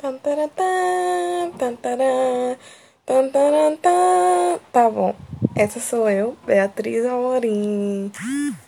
Tantaratã, tantarã, tantarantã. Tá bom. Essa sou eu, Beatriz Amorim.